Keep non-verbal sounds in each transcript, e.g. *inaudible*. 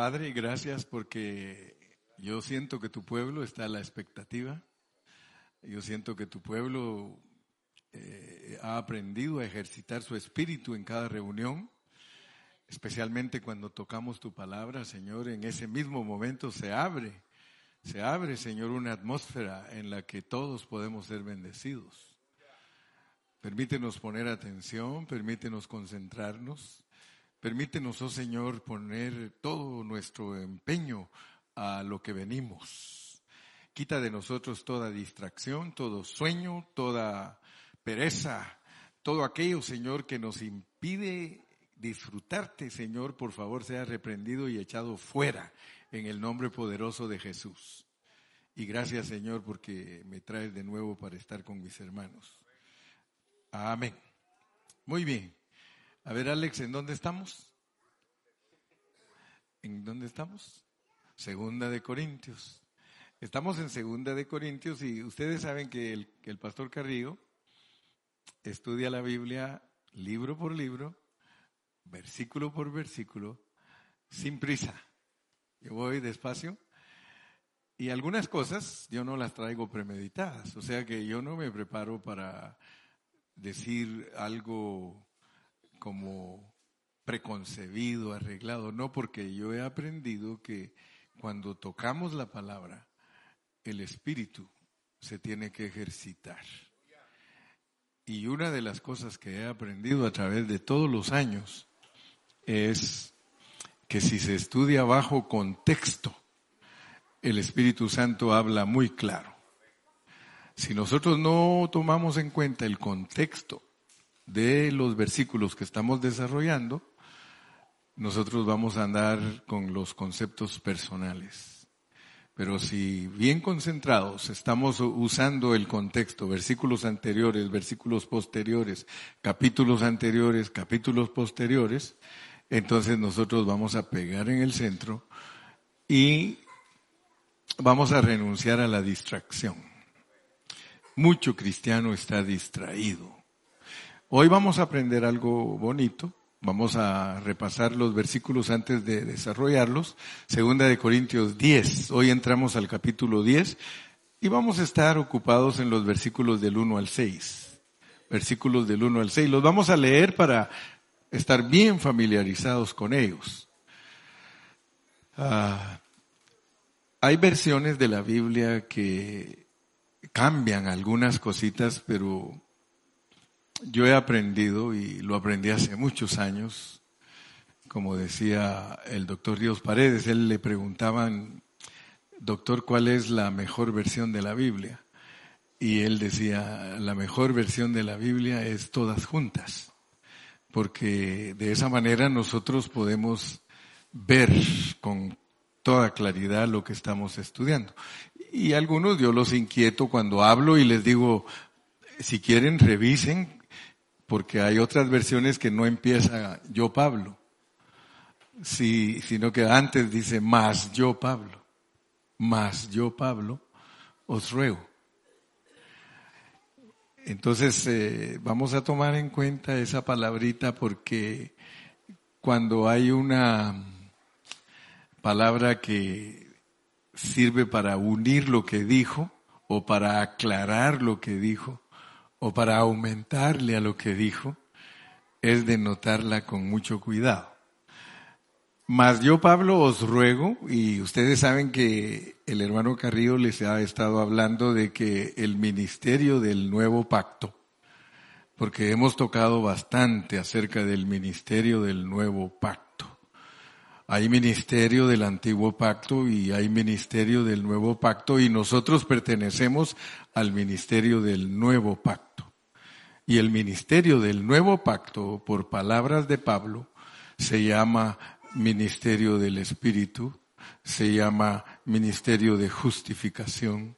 Padre, gracias porque yo siento que tu pueblo está a la expectativa. Yo siento que tu pueblo eh, ha aprendido a ejercitar su espíritu en cada reunión, especialmente cuando tocamos tu palabra, Señor. En ese mismo momento se abre, se abre, Señor, una atmósfera en la que todos podemos ser bendecidos. Permítenos poner atención, permítenos concentrarnos, permítenos, oh Señor, poner todo nuestro empeño a lo que venimos. Quita de nosotros toda distracción, todo sueño, toda pereza, todo aquello, Señor, que nos impide disfrutarte, Señor, por favor, sea reprendido y echado fuera en el nombre poderoso de Jesús. Y gracias, Señor, porque me traes de nuevo para estar con mis hermanos. Amén. Muy bien. A ver, Alex, ¿en dónde estamos? ¿En dónde estamos? Segunda de Corintios. Estamos en Segunda de Corintios y ustedes saben que el, que el pastor Carrillo estudia la Biblia libro por libro, versículo por versículo, sin prisa. Yo voy despacio y algunas cosas yo no las traigo premeditadas, o sea que yo no me preparo para decir algo como preconcebido, arreglado, no, porque yo he aprendido que cuando tocamos la palabra, el espíritu se tiene que ejercitar. Y una de las cosas que he aprendido a través de todos los años es que si se estudia bajo contexto, el Espíritu Santo habla muy claro. Si nosotros no tomamos en cuenta el contexto de los versículos que estamos desarrollando, nosotros vamos a andar con los conceptos personales. Pero si bien concentrados estamos usando el contexto, versículos anteriores, versículos posteriores, capítulos anteriores, capítulos posteriores, entonces nosotros vamos a pegar en el centro y vamos a renunciar a la distracción. Mucho cristiano está distraído. Hoy vamos a aprender algo bonito. Vamos a repasar los versículos antes de desarrollarlos. Segunda de Corintios 10. Hoy entramos al capítulo 10 y vamos a estar ocupados en los versículos del 1 al 6. Versículos del 1 al 6. Los vamos a leer para estar bien familiarizados con ellos. Ah, hay versiones de la Biblia que cambian algunas cositas, pero yo he aprendido, y lo aprendí hace muchos años, como decía el doctor Dios Paredes, él le preguntaban, doctor, ¿cuál es la mejor versión de la Biblia? Y él decía, la mejor versión de la Biblia es todas juntas, porque de esa manera nosotros podemos ver con toda claridad lo que estamos estudiando. Y algunos yo los inquieto cuando hablo y les digo, si quieren revisen porque hay otras versiones que no empieza yo Pablo, sino que antes dice más yo Pablo, más yo Pablo, os ruego. Entonces eh, vamos a tomar en cuenta esa palabrita porque cuando hay una palabra que sirve para unir lo que dijo o para aclarar lo que dijo, o para aumentarle a lo que dijo, es de notarla con mucho cuidado. Mas yo, Pablo, os ruego, y ustedes saben que el hermano Carrillo les ha estado hablando de que el ministerio del nuevo pacto, porque hemos tocado bastante acerca del ministerio del nuevo pacto. Hay ministerio del antiguo pacto y hay ministerio del nuevo pacto y nosotros pertenecemos al ministerio del nuevo pacto. Y el ministerio del nuevo pacto, por palabras de Pablo, se llama ministerio del Espíritu, se llama ministerio de justificación,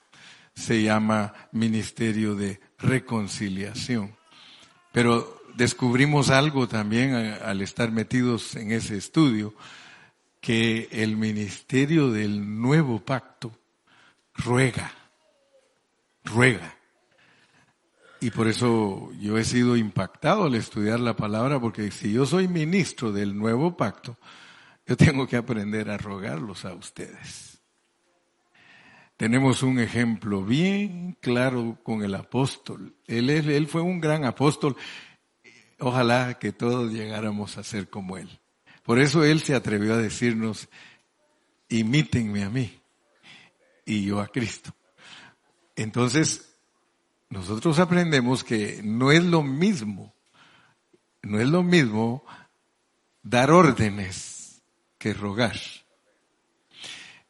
se llama ministerio de reconciliación. Pero descubrimos algo también al estar metidos en ese estudio, que el ministerio del nuevo pacto ruega, ruega. Y por eso yo he sido impactado al estudiar la palabra, porque si yo soy ministro del nuevo pacto, Yo tengo que aprender a rogarlos a ustedes. Tenemos un ejemplo bien claro con el apóstol. Él, él fue un gran apóstol. Ojalá que todos llegáramos a ser como él. Por eso él se atrevió a decirnos, imítenme a mí y yo a Cristo. Entonces, nosotros aprendemos que no es lo mismo, no es lo mismo dar órdenes que rogar.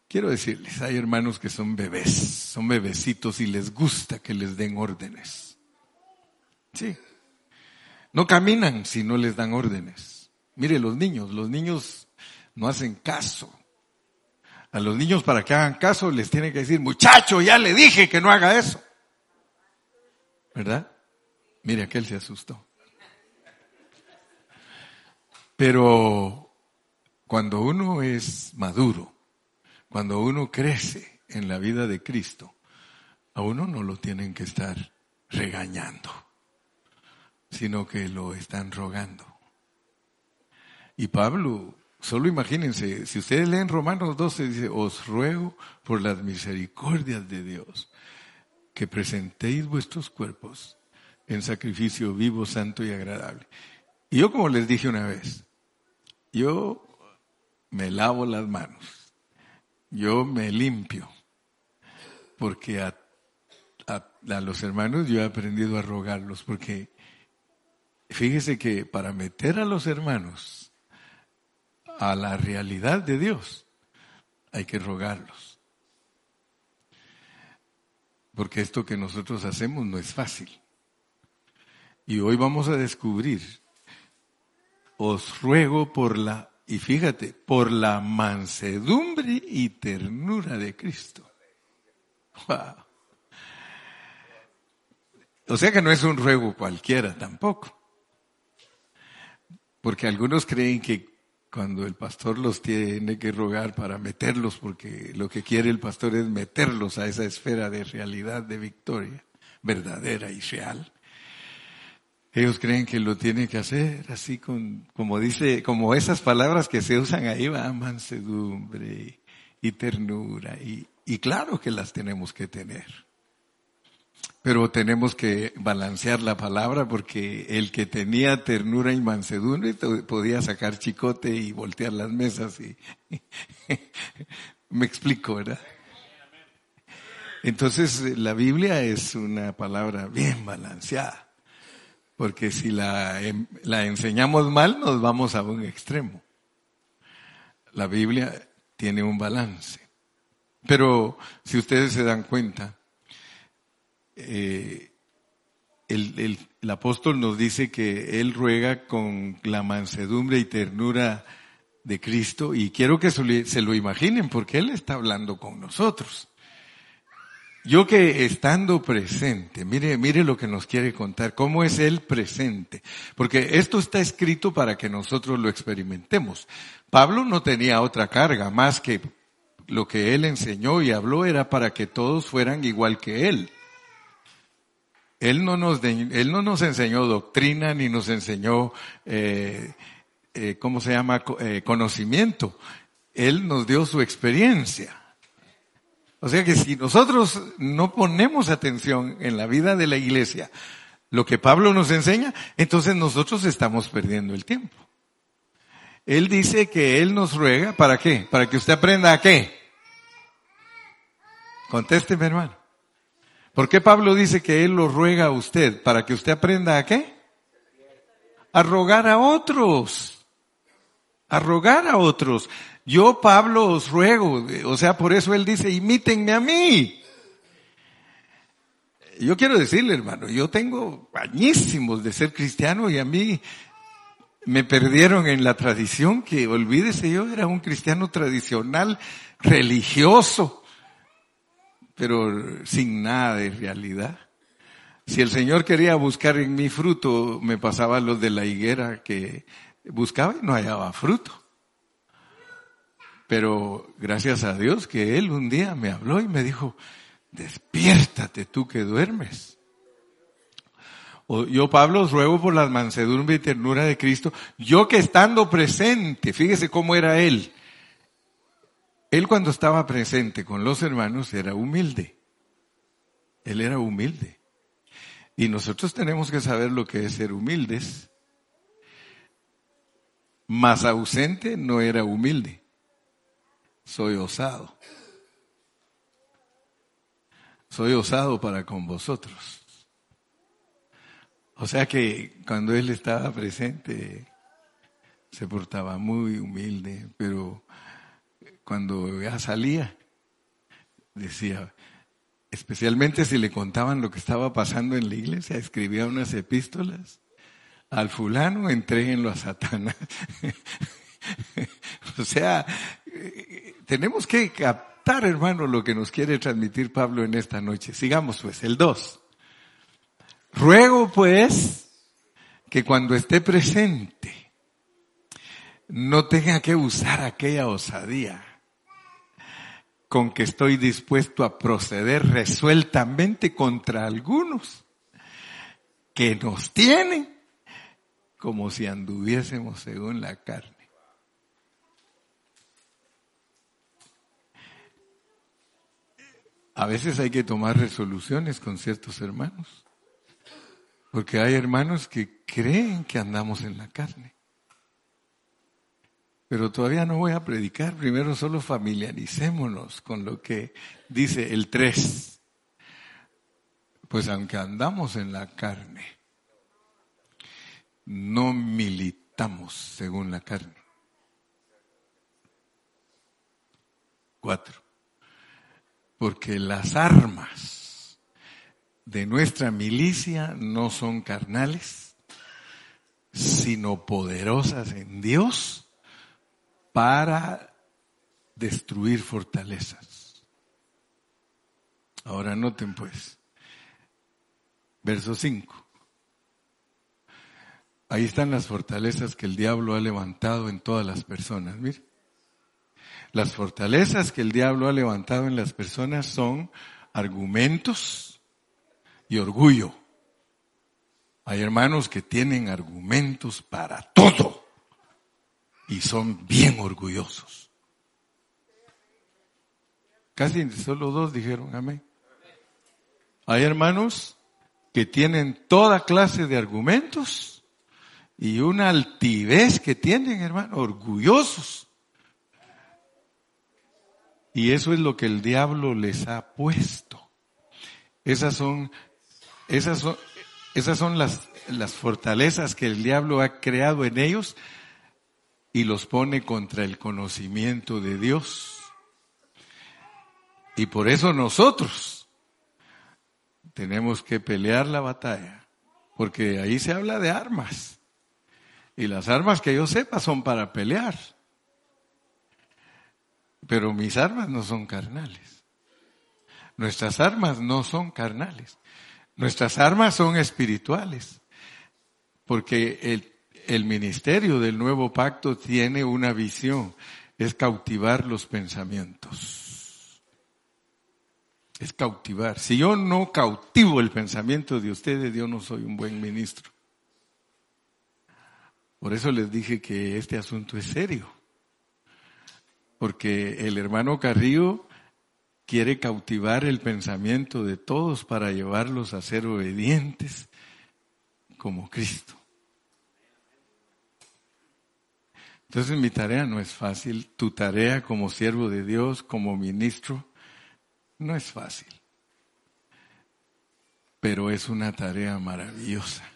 Quiero decirles, hay hermanos que son bebés, son bebecitos y les gusta que les den órdenes. Sí. No caminan si no les dan órdenes. Mire los niños, los niños no hacen caso. A los niños para que hagan caso les tiene que decir, muchacho, ya le dije que no haga eso. ¿Verdad? Mire, aquel se asustó. Pero cuando uno es maduro, cuando uno crece en la vida de Cristo, a uno no lo tienen que estar regañando, sino que lo están rogando. Y Pablo Solo imagínense, si ustedes leen Romanos 12, dice, os ruego por las misericordias de Dios que presentéis vuestros cuerpos en sacrificio vivo, santo y agradable. Y yo como les dije una vez, yo me lavo las manos, yo me limpio, porque a, a los hermanos yo he aprendido a rogarlos, porque fíjese que para meter a los hermanos a la realidad de Dios, hay que rogarlos. Porque esto que nosotros hacemos no es fácil. Y hoy vamos a descubrir, os ruego por la, y fíjate, por la mansedumbre y ternura de Cristo. O sea que no es un ruego cualquiera tampoco. Porque algunos creen que cuando el pastor los tiene que rogar para meterlos, porque lo que quiere el pastor es meterlos a esa esfera de realidad, de victoria verdadera y real. Ellos creen que lo tiene que hacer así con, como dice, como esas palabras que se usan ahí, va, mansedumbre y ternura. Y, y claro que las tenemos que tener. Pero tenemos que balancear la palabra porque el que tenía ternura y mansedumbre podía sacar chicote y voltear las mesas y *laughs* me explico, ¿verdad? Entonces la Biblia es una palabra bien balanceada, porque si la, em, la enseñamos mal nos vamos a un extremo. La Biblia tiene un balance. Pero si ustedes se dan cuenta, eh, el, apóstol nos dice que él ruega con la mansedumbre y ternura de Cristo y quiero que se lo imaginen porque él está hablando con nosotros. Yo que estando presente, mire, mire lo que nos quiere contar, cómo es él presente, porque esto está escrito para que nosotros lo experimentemos. Pablo no tenía otra carga más que lo que él enseñó y habló era para que todos fueran igual que él. Él no nos, él no nos enseñó doctrina ni nos enseñó, eh, eh, ¿cómo se llama? Eh, conocimiento. Él nos dio su experiencia. O sea que si nosotros no ponemos atención en la vida de la iglesia, lo que Pablo nos enseña, entonces nosotros estamos perdiendo el tiempo. Él dice que Él nos ruega, ¿para qué? Para que usted aprenda a qué. Contésteme hermano. ¿Por qué Pablo dice que Él lo ruega a usted? ¿Para que usted aprenda a qué? A rogar a otros. A rogar a otros. Yo, Pablo, os ruego. O sea, por eso Él dice, imítenme a mí. Yo quiero decirle, hermano, yo tengo añísimos de ser cristiano y a mí me perdieron en la tradición que, olvídese, yo era un cristiano tradicional, religioso pero sin nada de realidad. Si el Señor quería buscar en mi fruto, me pasaba lo de la higuera que buscaba y no hallaba fruto. Pero gracias a Dios que Él un día me habló y me dijo, despiértate tú que duermes. O yo, Pablo, os ruego por la mansedumbre y ternura de Cristo, yo que estando presente, fíjese cómo era él. Él cuando estaba presente con los hermanos era humilde. Él era humilde. Y nosotros tenemos que saber lo que es ser humildes. Más ausente no era humilde. Soy osado. Soy osado para con vosotros. O sea que cuando él estaba presente se portaba muy humilde, pero cuando ya salía decía, especialmente si le contaban lo que estaba pasando en la iglesia, escribía unas epístolas. Al fulano entréguenlo a Satanás. *laughs* o sea, tenemos que captar, hermano, lo que nos quiere transmitir Pablo en esta noche. Sigamos pues, el 2. Ruego pues que cuando esté presente no tenga que usar aquella osadía con que estoy dispuesto a proceder resueltamente contra algunos que nos tienen como si anduviésemos según la carne. A veces hay que tomar resoluciones con ciertos hermanos. Porque hay hermanos que creen que andamos en la carne. Pero todavía no voy a predicar, primero solo familiaricémonos con lo que dice el 3. Pues aunque andamos en la carne, no militamos según la carne. Cuatro. Porque las armas de nuestra milicia no son carnales, sino poderosas en Dios para destruir fortalezas. Ahora noten pues, verso 5. Ahí están las fortalezas que el diablo ha levantado en todas las personas. Mire, las fortalezas que el diablo ha levantado en las personas son argumentos, y orgullo. Hay hermanos que tienen argumentos para todo y son bien orgullosos. Casi solo dos dijeron amén. Hay hermanos que tienen toda clase de argumentos y una altivez que tienen, hermano, orgullosos. Y eso es lo que el diablo les ha puesto. Esas son esas son, esas son las, las fortalezas que el diablo ha creado en ellos y los pone contra el conocimiento de Dios. Y por eso nosotros tenemos que pelear la batalla, porque ahí se habla de armas. Y las armas que yo sepa son para pelear. Pero mis armas no son carnales. Nuestras armas no son carnales. Nuestras armas son espirituales, porque el, el ministerio del nuevo pacto tiene una visión, es cautivar los pensamientos. Es cautivar. Si yo no cautivo el pensamiento de ustedes, yo no soy un buen ministro. Por eso les dije que este asunto es serio. Porque el hermano Carrillo quiere cautivar el pensamiento de todos para llevarlos a ser obedientes como Cristo. Entonces mi tarea no es fácil, tu tarea como siervo de Dios, como ministro, no es fácil, pero es una tarea maravillosa,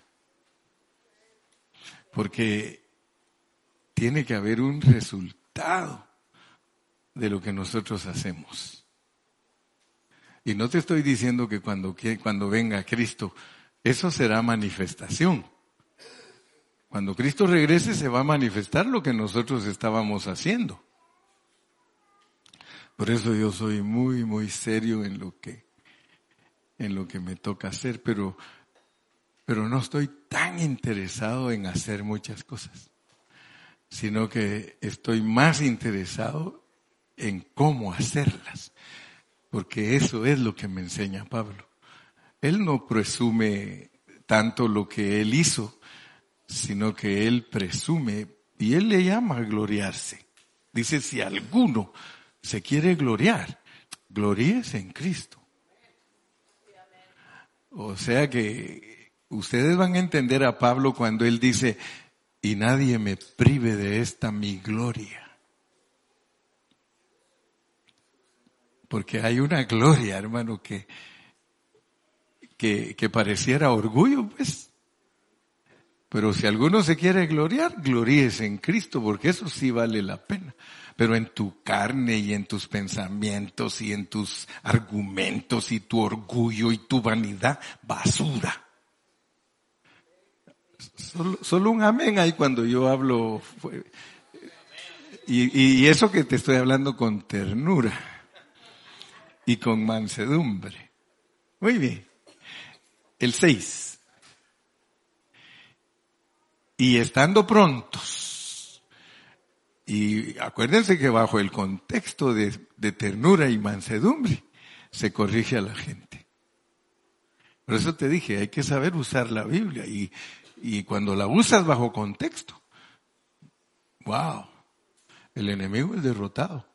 porque tiene que haber un resultado de lo que nosotros hacemos. Y no te estoy diciendo que cuando, cuando venga Cristo, eso será manifestación. Cuando Cristo regrese se va a manifestar lo que nosotros estábamos haciendo. Por eso yo soy muy, muy serio en lo que, en lo que me toca hacer, pero, pero no estoy tan interesado en hacer muchas cosas, sino que estoy más interesado en cómo hacerlas porque eso es lo que me enseña Pablo. Él no presume tanto lo que él hizo, sino que él presume y él le llama a gloriarse. Dice, si alguno se quiere gloriar, gloríese en Cristo. O sea que ustedes van a entender a Pablo cuando él dice, y nadie me prive de esta mi gloria. Porque hay una gloria, hermano, que, que, que pareciera orgullo, pues. Pero si alguno se quiere gloriar, gloríese en Cristo, porque eso sí vale la pena. Pero en tu carne y en tus pensamientos y en tus argumentos y tu orgullo y tu vanidad, basura. Solo, un amén hay cuando yo hablo. Y, y eso que te estoy hablando con ternura y con mansedumbre. Muy bien. El 6. Y estando prontos. Y acuérdense que bajo el contexto de, ternura y mansedumbre se corrige a la gente. Por eso te dije, hay que saber usar la Biblia y y cuando la usas bajo contexto, wow, el enemigo es derrotado.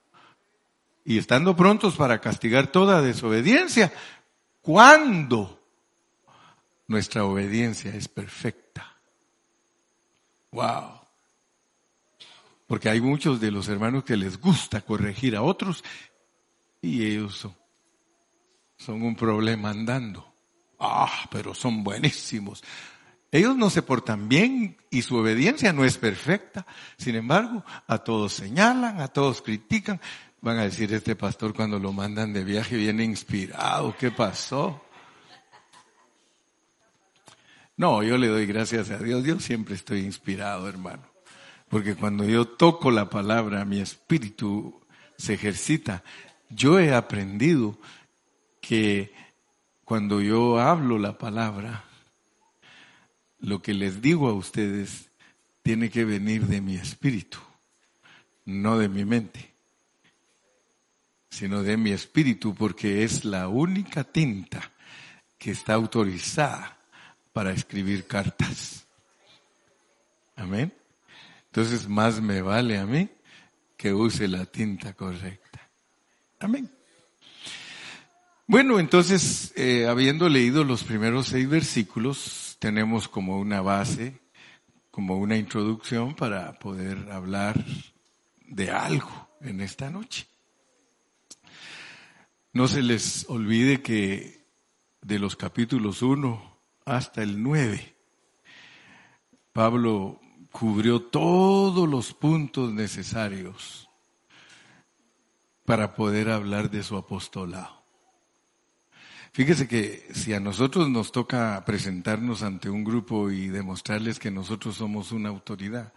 Y estando prontos para castigar toda desobediencia, cuando nuestra obediencia es perfecta. Wow. Porque hay muchos de los hermanos que les gusta corregir a otros y ellos son, un problema andando. Ah, pero son buenísimos. Ellos no se portan bien y su obediencia no es perfecta. Sin embargo, a todos señalan, a todos critican. Van a decir, este pastor cuando lo mandan de viaje viene inspirado. ¿Qué pasó? No, yo le doy gracias a Dios. Yo siempre estoy inspirado, hermano. Porque cuando yo toco la palabra, mi espíritu se ejercita. Yo he aprendido que cuando yo hablo la palabra, lo que les digo a ustedes tiene que venir de mi espíritu, no de mi mente, sino de mi espíritu, porque es la única tinta que está autorizada para escribir cartas. Amén. Entonces más me vale a mí que use la tinta correcta. Amén. Bueno, entonces, eh, habiendo leído los primeros seis versículos, tenemos como una base, como una introducción para poder hablar de algo en esta noche. No se les olvide que de los capítulos 1 hasta el 9, Pablo cubrió todos los puntos necesarios para poder hablar de su apostolado. Fíjese que si a nosotros nos toca presentarnos ante un grupo y demostrarles que nosotros somos una autoridad,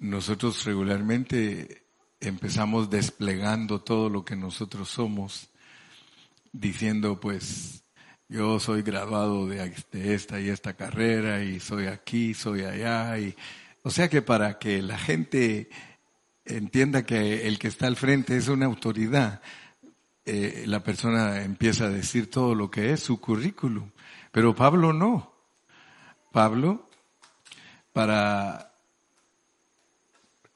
nosotros regularmente empezamos desplegando todo lo que nosotros somos, diciendo pues yo soy graduado de, esta y esta carrera y soy aquí, soy allá y o sea que para que la gente entienda que el que está al frente es una autoridad, eh, la persona empieza a decir todo lo que es su currículum. Pero Pablo no. Pablo, para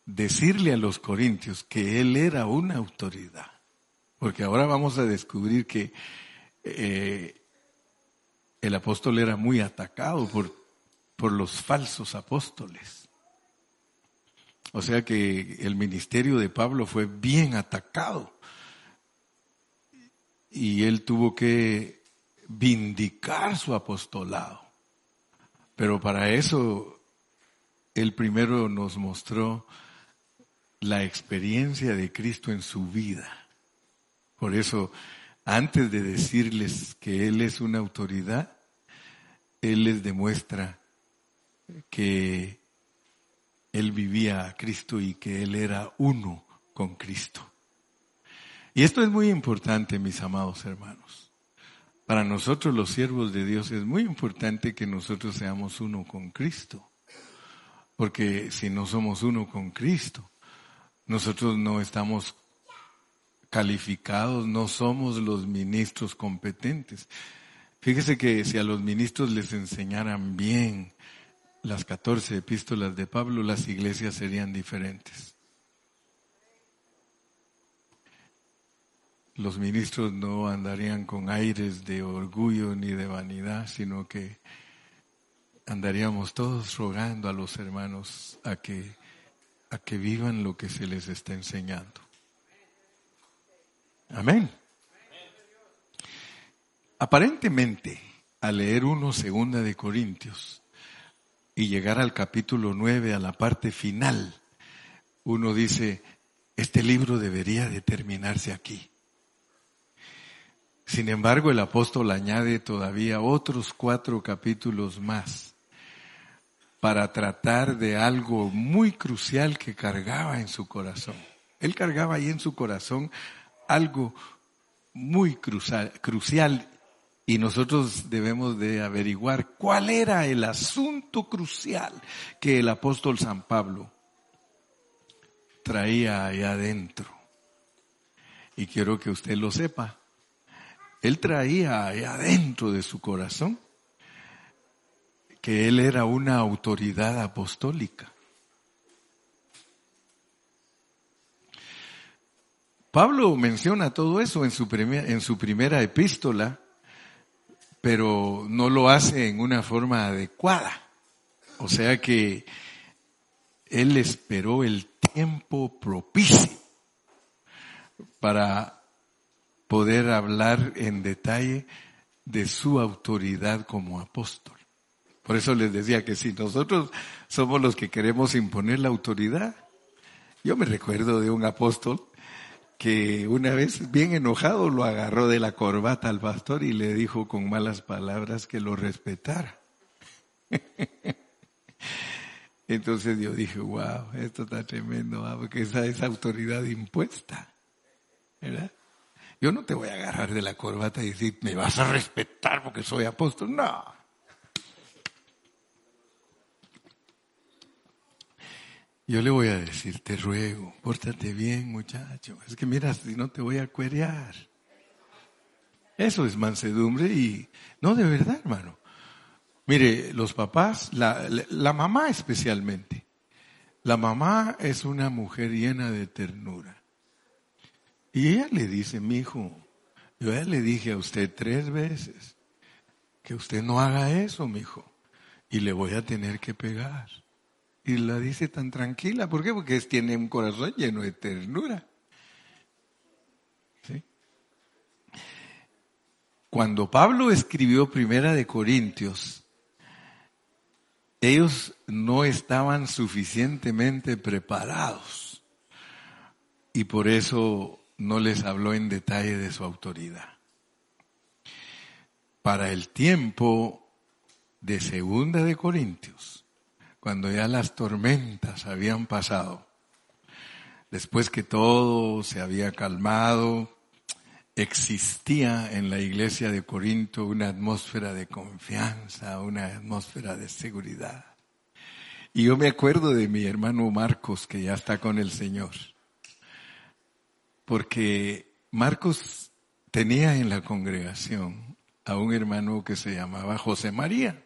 decirle a los corintios que él era una autoridad, porque ahora vamos a descubrir que eh, el apóstol era muy atacado por, por los falsos apóstoles. O sea que el ministerio de Pablo fue bien atacado y él tuvo que vindicar su apostolado. Pero para eso, él primero nos mostró la experiencia de Cristo en su vida. Por eso, antes de decirles que Él es una autoridad, Él les demuestra que Él vivía a Cristo y que Él era uno con Cristo. Y esto es muy importante, mis amados hermanos. Para nosotros los siervos de Dios es muy importante que nosotros seamos uno con Cristo. Porque si no somos uno con Cristo, nosotros no estamos calificados, no somos los ministros competentes. Fíjese que si a los ministros les enseñaran bien las 14 epístolas de Pablo, las iglesias serían diferentes. Los ministros no andarían con aires de orgullo ni de vanidad, sino que andaríamos todos rogando a los hermanos a que, a que vivan lo que se les está enseñando. Amén. Aparentemente, al leer uno segunda de Corintios y llegar al capítulo 9, a la parte final, uno dice, este libro debería de terminarse aquí. Sin embargo, el apóstol añade todavía otros cuatro capítulos más para tratar de algo muy crucial que cargaba en su corazón. Él cargaba ahí en su corazón algo muy crucial, y nosotros debemos de averiguar cuál era el asunto crucial que el apóstol San Pablo traía ahí adentro. Y quiero que usted lo sepa. Él traía ahí adentro de su corazón que él era una autoridad apostólica. Pablo menciona todo eso en su, en su primera epístola, pero no lo hace en una forma adecuada. O sea que él esperó el tiempo propicio para poder hablar en detalle de su autoridad como apóstol. Por eso les decía que si nosotros somos los que queremos imponer la autoridad, yo me recuerdo de un apóstol que una vez bien enojado lo agarró de la corbata al pastor y le dijo con malas palabras que lo respetara. *laughs* Entonces yo dije, wow, esto está tremendo, porque esa es autoridad impuesta. ¿verdad? Yo no te voy a agarrar de la corbata y decir, me vas a respetar porque soy apóstol. No, Yo le voy a decir, te ruego, pórtate bien, muchacho. Es que mira, si no te voy a cuerear. Eso es mansedumbre y, no, de verdad, hermano. Mire, los papás, la, mamá especialmente. La mamá es una mujer llena de ternura. Y ella le dice, mi hijo, yo ya le dije a usted tres veces que usted no haga eso, mi hijo, y le voy a tener que pegar. Y la dice tan tranquila. ¿Por qué? Porque tiene un corazón lleno de ternura. Cuando Pablo escribió Primera de Corintios, ellos no estaban suficientemente preparados y por eso no les habló en detalle de su autoridad. Para el tiempo de Segunda de Corintios, cuando ya las tormentas habían pasado, después que todo se había calmado, existía en la iglesia de Corinto una atmósfera de confianza, una atmósfera de seguridad. Y yo me acuerdo de mi hermano Marcos, que ya está con el Señor, porque Marcos tenía en la congregación a un hermano que se llamaba José María,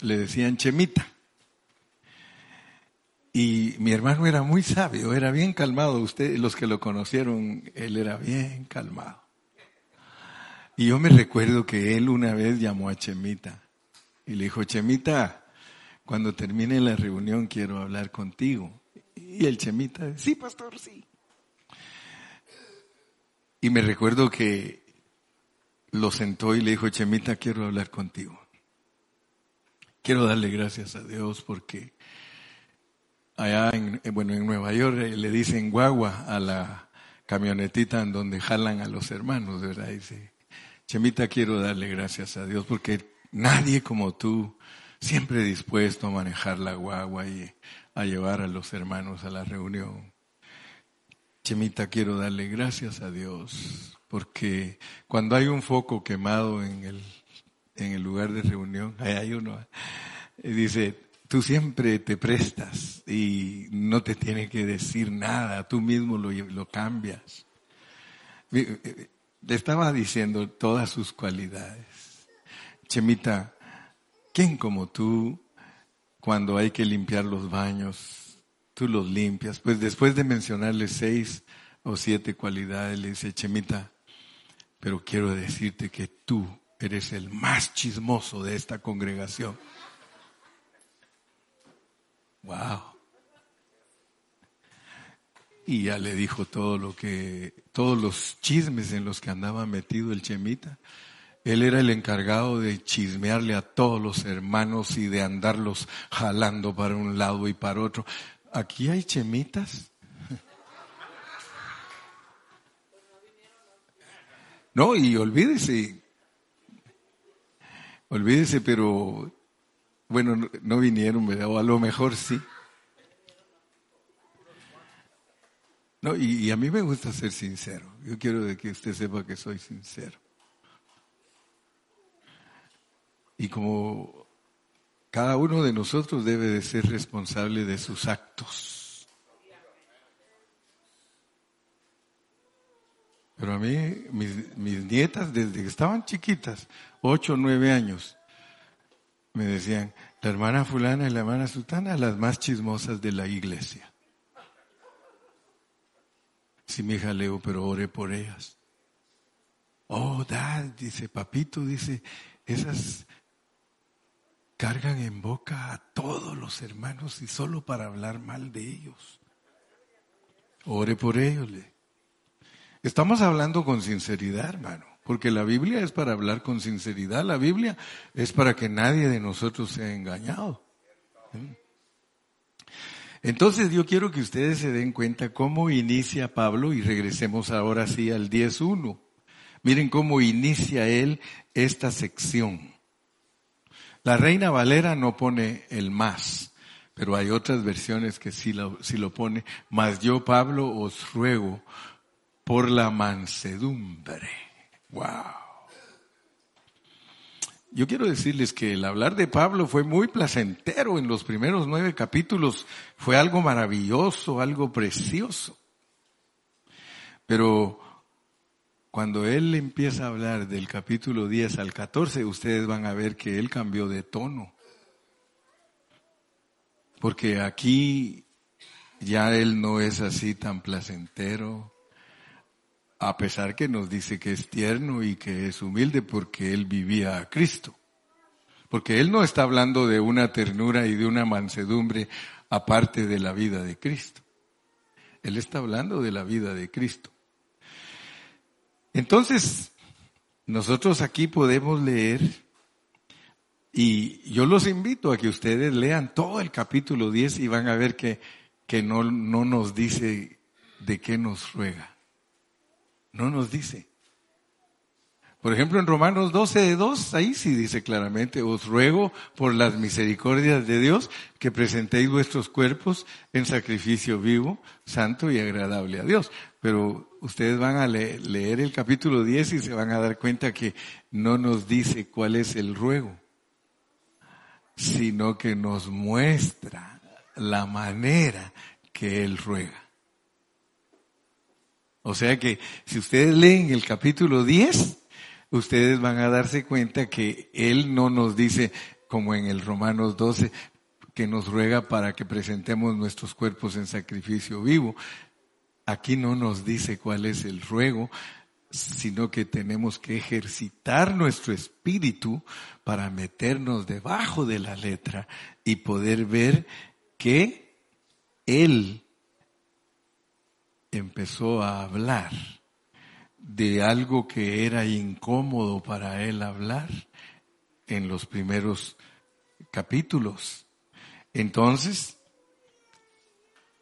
le decían Chemita. Y mi hermano era muy sabio, era bien calmado. Ustedes, los que lo conocieron, él era bien calmado. Y yo me recuerdo que él una vez llamó a Chemita y le dijo, Chemita, cuando termine la reunión quiero hablar contigo. Y el Chemita, sí, pastor, sí. Y me recuerdo que lo sentó y le dijo, Chemita, quiero hablar contigo. Quiero darle gracias a Dios porque allá en, eh, bueno, en Nueva York eh, le dicen guagua a la camionetita en donde jalan a los hermanos, ¿verdad? Dice, Chemita, quiero darle gracias a Dios porque nadie como tú, siempre dispuesto a manejar la guagua y a llevar a los hermanos a la reunión. Chemita, quiero darle gracias a Dios porque cuando hay un foco quemado en el, en el lugar de reunión, *laughs* ahí hay uno, y dice, tú siempre te prestas y no te tiene que decir nada, tú mismo lo, lo cambias. Le estaba diciendo todas sus cualidades. Chemita, ¿quién como tú cuando hay que limpiar los baños? Tú los limpias. Pues después de mencionarle seis o siete cualidades, le dice, Chemita, pero quiero decirte que tú eres el más chismoso de esta congregación. Wow. Y ya le dijo todo lo que, todos los chismes en los que andaba metido el Chemita. Él era el encargado de chismearle a todos los hermanos y de andarlos jalando para un lado y para otro. Aquí hay chemitas. No, y olvídese, olvídese, pero bueno, no, vinieron, o a lo mejor sí. No, y, y, a mí me gusta ser sincero. Yo quiero que usted sepa que soy sincero. Y como cada uno de nosotros debe de ser responsable de sus actos. Pero a mí, mis, mis nietas, desde que estaban chiquitas, ocho o nueve años, me decían, la hermana fulana y la hermana sultana, las más chismosas de la iglesia. Sí, mi hija Leo, pero ore por ellas. Oh, dad, dice, papito, dice, esas cargan en boca a todos los hermanos y solo para hablar mal de ellos. Ore por ellos. Estamos hablando con sinceridad, hermano, porque la Biblia es para hablar con sinceridad. La Biblia es para que nadie de nosotros sea engañado. Entonces yo quiero que ustedes se den cuenta cómo inicia Pablo y regresemos ahora sí al 10.1. Miren cómo inicia él esta sección. La Reina Valera no pone el más, pero hay otras versiones que sí lo, lo pone. Mas yo, Pablo, os ruego por la mansedumbre. Wow. Yo quiero decirles que el hablar de Pablo fue muy placentero en los primeros nueve capítulos. Fue algo maravilloso, algo precioso. Pero cuando él empieza a hablar del capítulo 10 al 14, ustedes van a ver que él cambió de tono. Porque aquí ya él no es así tan placentero, a pesar que nos dice que es tierno y que es humilde porque él vivía a Cristo. Porque él no está hablando de una ternura y de una mansedumbre aparte de la vida de Cristo. Él está hablando de la vida de Cristo. Entonces, nosotros aquí podemos leer y yo los invito a que ustedes lean todo el capítulo 10 y van a ver que, que no, no nos dice de qué nos ruega. No nos dice. Por ejemplo, en Romanos 12 de 2, ahí sí dice claramente, os ruego por las misericordias de Dios que presentéis vuestros cuerpos en sacrificio vivo, santo y agradable a Dios. Pero ustedes van a leer el capítulo 10 y se van a dar cuenta que no nos dice cuál es el ruego, sino que nos muestra la manera que Él ruega. O sea que si ustedes leen el capítulo 10, ustedes van a darse cuenta que Él no nos dice, como en el Romanos 12, que nos ruega para que presentemos nuestros cuerpos en sacrificio vivo. Aquí no nos dice cuál es el ruego, sino que tenemos que ejercitar nuestro espíritu para meternos debajo de la letra y poder ver que Él empezó a hablar de algo que era incómodo para él hablar en los primeros capítulos. Entonces,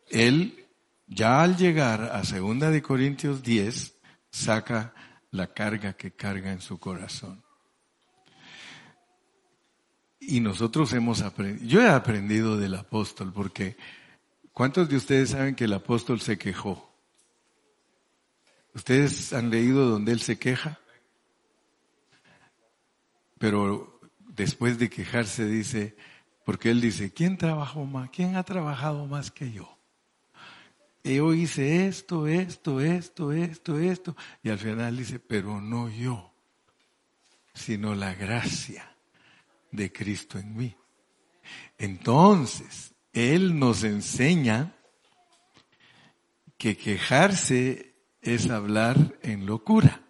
él ya al llegar a segunda de Corintios 10 saca la carga que carga en su corazón. Y nosotros hemos aprendido, yo he aprendido del apóstol porque ¿cuántos de ustedes saben que el apóstol se quejó? ¿Ustedes han leído donde él se queja? Pero después de quejarse dice, porque él dice, ¿quién trabajó más? ¿Quién ha trabajado más que yo? yo hice esto, esto, esto, esto, esto. Y al final dice, pero no yo, sino la gracia de Cristo en mí. Entonces, Él nos enseña que quejarse es hablar en locura.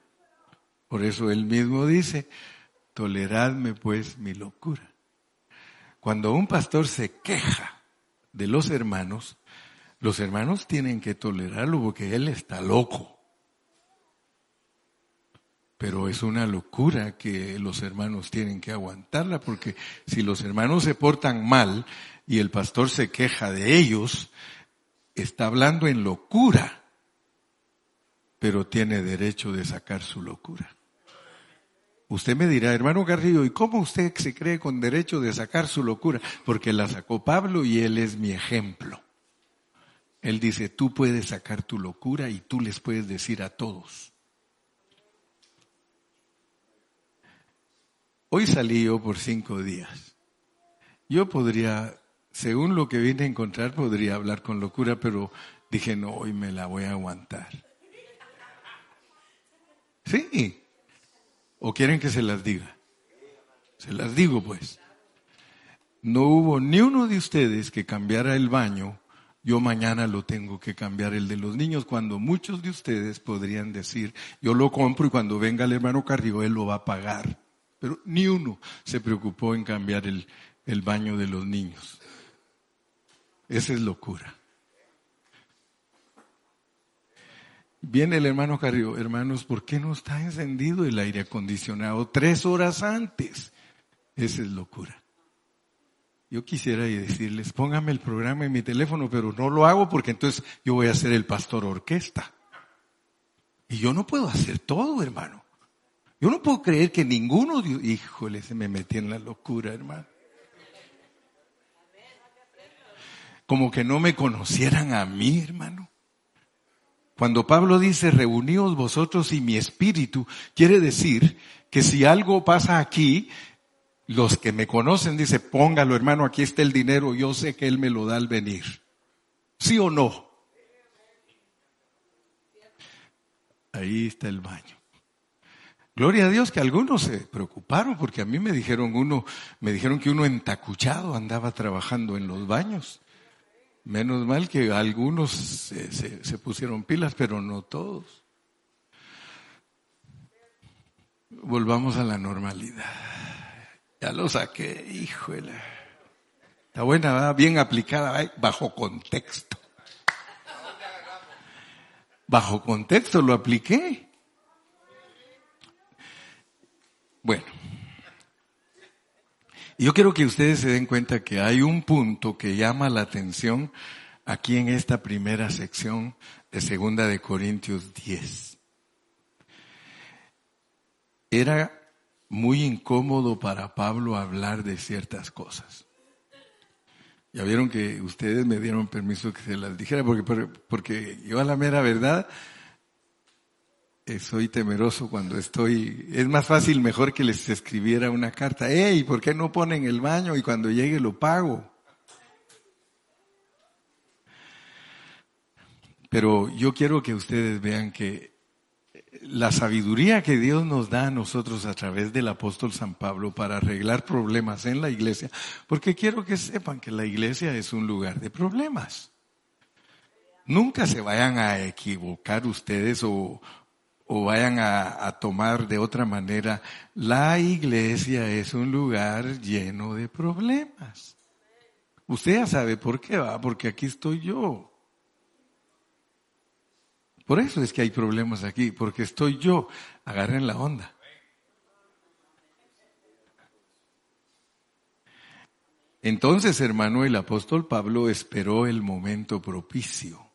Por eso Él mismo dice, toleradme pues mi locura. Cuando un pastor se queja de los hermanos, los hermanos tienen que tolerarlo porque Él está loco. Pero es una locura que los hermanos tienen que aguantarla, porque si los hermanos se portan mal y el pastor se queja de ellos, está hablando en locura, pero tiene derecho de sacar su locura. Usted me dirá, hermano Garrido, ¿y cómo usted se cree con derecho de sacar su locura? Porque la sacó Pablo y él es mi ejemplo. Él dice, tú puedes sacar tu locura y tú les puedes decir a todos. Hoy salí yo por cinco días. Yo podría, según lo que vine a encontrar, podría hablar con locura, pero dije, no, hoy me la voy a aguantar. Sí. ¿O quieren que se las diga? Se las digo pues. No hubo ni uno de ustedes que cambiara el baño. Yo mañana lo tengo que cambiar el de los niños, cuando muchos de ustedes podrían decir, yo lo compro y cuando venga el hermano Carrillo, él lo va a pagar. Pero ni uno se preocupó en cambiar el, el baño de los niños. Esa es locura. Viene el hermano Carrillo, hermanos, ¿por qué no está encendido el aire acondicionado tres horas antes? Esa es locura. Yo quisiera decirles, póngame el programa en mi teléfono, pero no lo hago porque entonces yo voy a ser el pastor orquesta. Y yo no puedo hacer todo, hermano. Yo no puedo creer que ninguno de... Híjole, se me metí en la locura, hermano. Como que no me conocieran a mí, hermano. Cuando Pablo dice, reuníos vosotros y mi espíritu, quiere decir que si algo pasa aquí, los que me conocen dice, póngalo hermano, aquí está el dinero, yo sé que Él me lo da al venir. ¿Sí o no? Ahí está el baño. Gloria a Dios que algunos se preocuparon porque a mí me dijeron uno, me dijeron que uno entacuchado andaba trabajando en los baños. Menos mal que algunos se, se pusieron pilas, pero no todos. Volvamos a la normalidad. Ya lo saqué, híjole. Está buena, bien aplicada, bajo contexto. Bajo contexto lo apliqué. Bueno, yo quiero que ustedes se den cuenta que hay un punto que llama la atención aquí en esta primera sección de Segunda de Corintios 10. Era muy incómodo para Pablo hablar de ciertas cosas. Ya vieron que ustedes me dieron permiso que se las dijera, porque, porque yo a la mera verdad soy temeroso cuando estoy, es más fácil mejor que les escribiera una carta, hey, ¿por qué no ponen el baño y cuando llegue lo pago? Pero yo quiero que ustedes vean que la sabiduría que Dios nos da a nosotros a través del apóstol San Pablo para arreglar problemas en la iglesia, porque quiero que sepan que la iglesia es un lugar de problemas. Nunca se vayan a equivocar ustedes o, o vayan a, tomar de otra manera, la iglesia es un lugar lleno de problemas. Usted ya sabe por qué va, porque aquí estoy yo. Por eso es que hay problemas aquí, porque estoy yo. Agarren la onda. Entonces, hermano, el apóstol Pablo esperó el momento propicio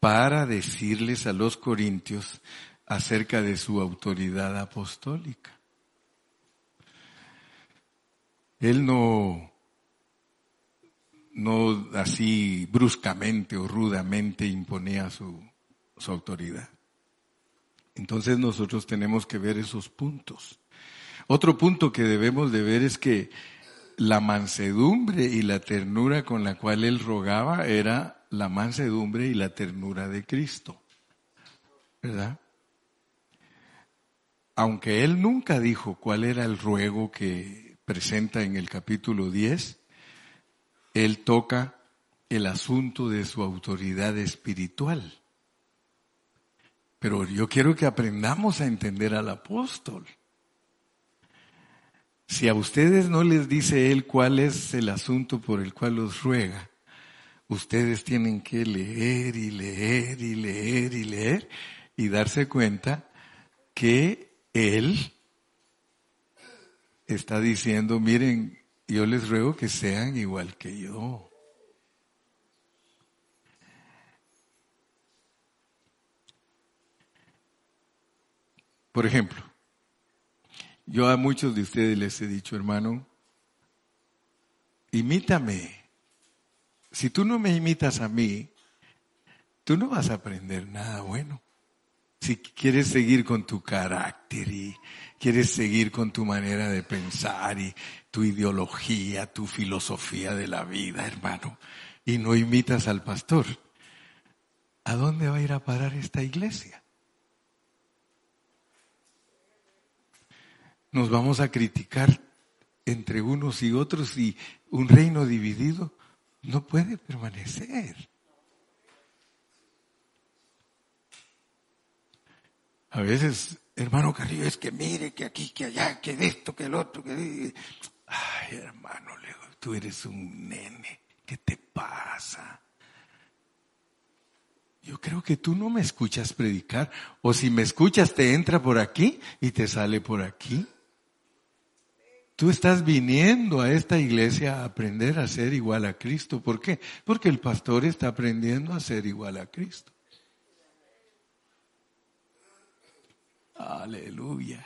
para decirles a los corintios acerca de su autoridad apostólica. Él no, no así bruscamente o rudamente imponía su, su autoridad. Entonces nosotros tenemos que ver esos puntos. Otro punto que debemos de ver es que la mansedumbre y la ternura con la cual él rogaba era la mansedumbre y la ternura de Cristo. ¿Verdad? aunque él nunca dijo cuál era el ruego que presenta en el capítulo 10, él toca el asunto de su autoridad espiritual. Pero yo quiero que aprendamos a entender al apóstol. Si a ustedes no les dice él cuál es el asunto por el cual los ruega, ustedes tienen que leer y leer y leer y leer y darse cuenta que él está diciendo, miren, yo les ruego que sean igual que yo. Por ejemplo, yo a muchos de ustedes les he dicho, hermano, imítame. Si tú no me imitas a mí, tú no vas a aprender nada bueno. Si quieres seguir con tu carácter y quieres seguir con tu manera de pensar y tu ideología, tu filosofía de la vida, hermano, y no imitas al pastor, ¿a dónde va a ir a parar esta iglesia? Nos vamos a criticar entre unos y otros y un reino dividido no puede permanecer. A veces, hermano Carrillo, es que mire, que aquí, que allá, que esto, que el otro, que... Ay, hermano, tú eres un nene. ¿Qué te pasa? Yo creo que tú no me escuchas predicar. O si me escuchas, te entra por aquí y te sale por aquí. Tú estás viniendo a esta iglesia a aprender a ser igual a Cristo. ¿Por qué? Porque el pastor está aprendiendo a ser igual a Cristo. Aleluya.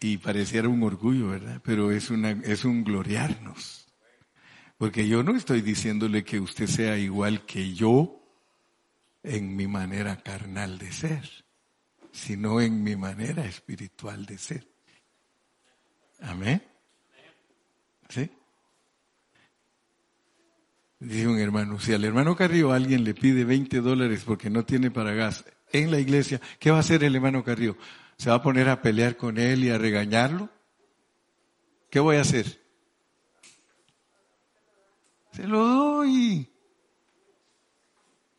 Y pareciera un orgullo, ¿verdad? Pero es, una, es un gloriarnos. Porque yo no estoy diciéndole que usted sea igual que yo en mi manera carnal de ser, sino en mi manera espiritual de ser. Amén. ¿Sí? Dice un hermano, si al hermano Carrillo alguien le pide 20 dólares porque no tiene para gas en la iglesia, ¿qué va a hacer el hermano Carrillo? ¿Se va a poner a pelear con él y a regañarlo? ¿Qué voy a hacer? Se lo doy.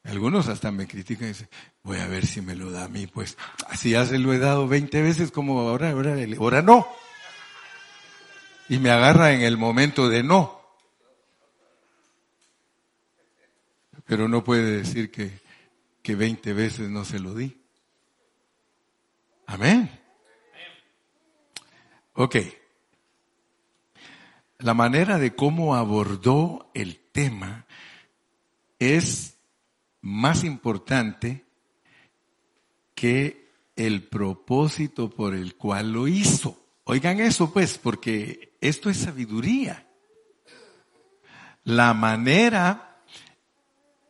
Algunos hasta me critican y dicen, voy a ver si me lo da a mí, pues así ya se lo he dado 20 veces como ahora, ahora, ahora no. Y me agarra en el momento de no. pero no puede decir que, que 20 veces no se lo di. Amén. Ok. La manera de cómo abordó el tema es más importante que el propósito por el cual lo hizo. Oigan eso pues, porque esto es sabiduría. La manera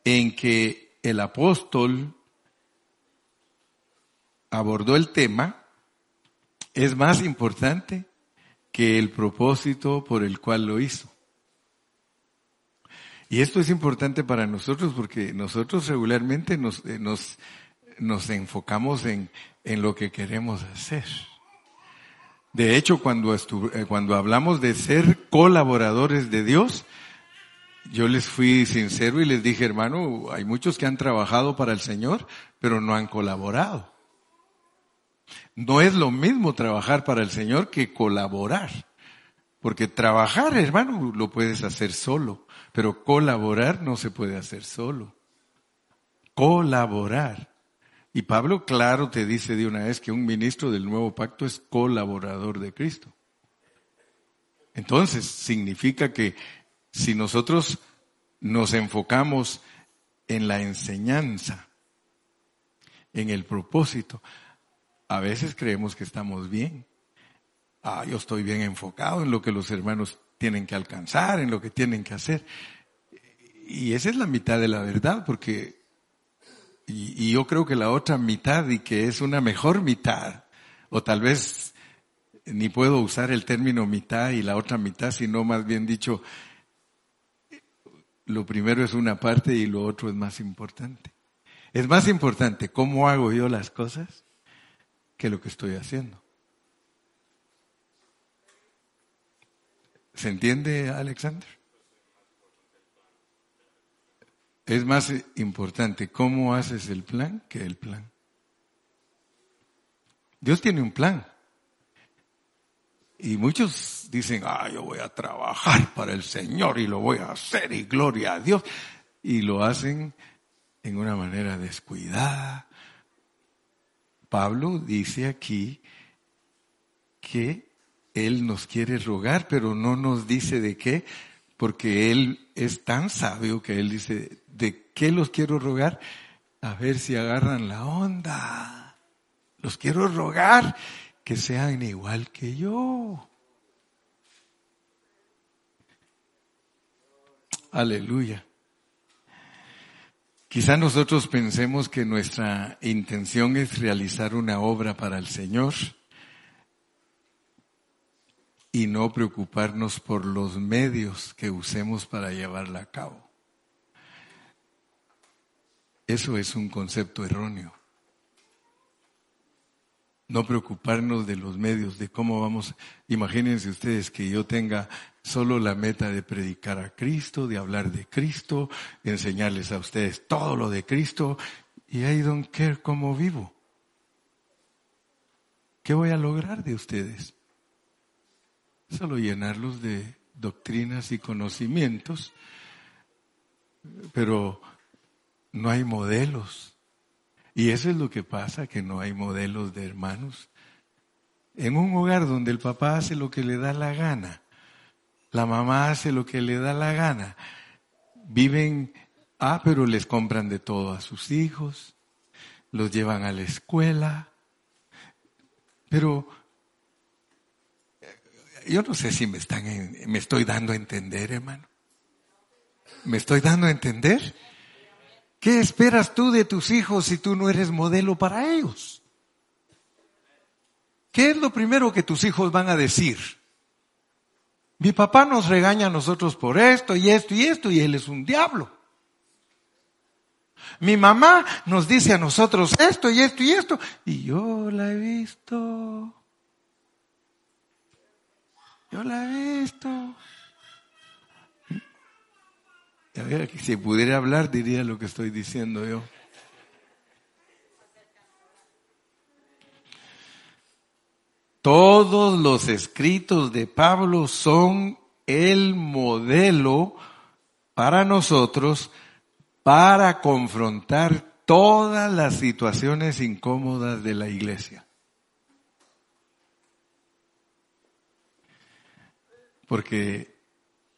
en que el apóstol abordó el tema es más importante que el propósito por el cual lo hizo. Y esto es importante para nosotros porque nosotros regularmente nos, eh, nos, nos enfocamos en, en, lo que queremos hacer. De hecho, cuando, eh, cuando hablamos de ser colaboradores de Dios, yo les fui sincero y les dije, hermano, hay muchos que han trabajado para el Señor, pero no han colaborado. No es lo mismo trabajar para el Señor que colaborar. Porque trabajar, hermano, lo puedes hacer solo, pero colaborar no se puede hacer solo. Colaborar. Y Pablo, claro, te dice de una vez que un ministro del nuevo pacto es colaborador de Cristo. Entonces, significa que si nosotros nos enfocamos en la enseñanza, en el propósito, a veces creemos que estamos bien. Ah, yo estoy bien enfocado en lo que los hermanos tienen que alcanzar, en lo que tienen que hacer. Y esa es la mitad de la verdad, porque, y, y yo creo que la otra mitad, y que es una mejor mitad, o tal vez ni puedo usar el término mitad y la otra mitad, sino más bien dicho, lo primero es una parte y lo otro es más importante. Es más importante cómo hago yo las cosas que lo que estoy haciendo. ¿Se entiende, Alexander? Es más importante cómo haces el plan que el plan. Dios tiene un plan. Y muchos dicen, ah, yo voy a trabajar para el Señor y lo voy a hacer y gloria a Dios. Y lo hacen en una manera descuidada. Pablo dice aquí que él nos quiere rogar, pero no nos dice de qué, porque él es tan sabio que él dice, ¿de qué los quiero rogar? A ver si agarran la onda. Los quiero rogar que sean igual que yo. Aleluya. Quizá nosotros pensemos que nuestra intención es realizar una obra para el Señor y no preocuparnos por los medios que usemos para llevarla a cabo. Eso es un concepto erróneo. No preocuparnos de los medios, de cómo vamos. Imagínense ustedes que yo tenga solo la meta de predicar a Cristo, de hablar de Cristo, de enseñarles a ustedes todo lo de Cristo, y I don't care cómo vivo. ¿Qué voy a lograr de ustedes? Solo llenarlos de doctrinas y conocimientos, pero no hay modelos. Y eso es lo que pasa, que no hay modelos de hermanos. En un hogar donde el papá hace lo que le da la gana, la mamá hace lo que le da la gana. Viven, ah, pero les compran de todo a sus hijos, los llevan a la escuela. Pero yo no sé si me están, me estoy dando a entender, hermano. ¿Me estoy dando a entender? ¿Qué esperas tú de tus hijos si tú no eres modelo para ellos? ¿Qué es lo primero que tus hijos van a decir? Mi papá nos regaña a nosotros por esto y esto y esto y él es un diablo. Mi mamá nos dice a nosotros esto y esto y esto y yo la he visto. Yo la he visto. si pudiera hablar diría lo que estoy diciendo yo. Todos los escritos de Pablo son el modelo para nosotros para confrontar todas las situaciones incómodas de la iglesia. Porque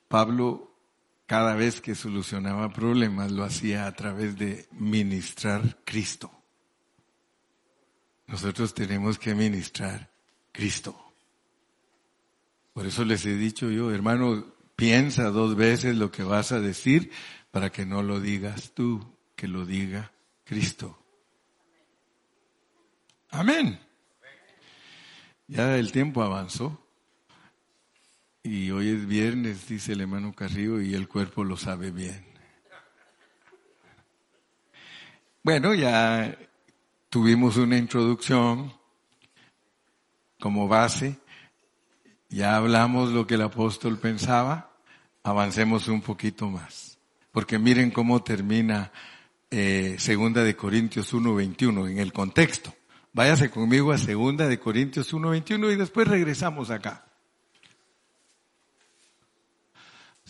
Pablo cada vez que solucionaba problemas lo hacía a través de ministrar Cristo. Nosotros tenemos que ministrar Cristo. Por eso les he dicho yo, hermano, piensa dos veces lo que vas a decir para que no lo digas tú, que lo diga Cristo. Amén. Ya el tiempo avanzó. Y hoy es viernes, dice el hermano Carrillo, y el cuerpo lo sabe bien. Bueno, ya tuvimos una introducción como base. Ya hablamos lo que el apóstol pensaba, avancemos un poquito más. Porque miren cómo termina eh, Segunda de Corintios 1.21 en el contexto. Váyase conmigo a Segunda de Corintios 1.21 y después regresamos acá.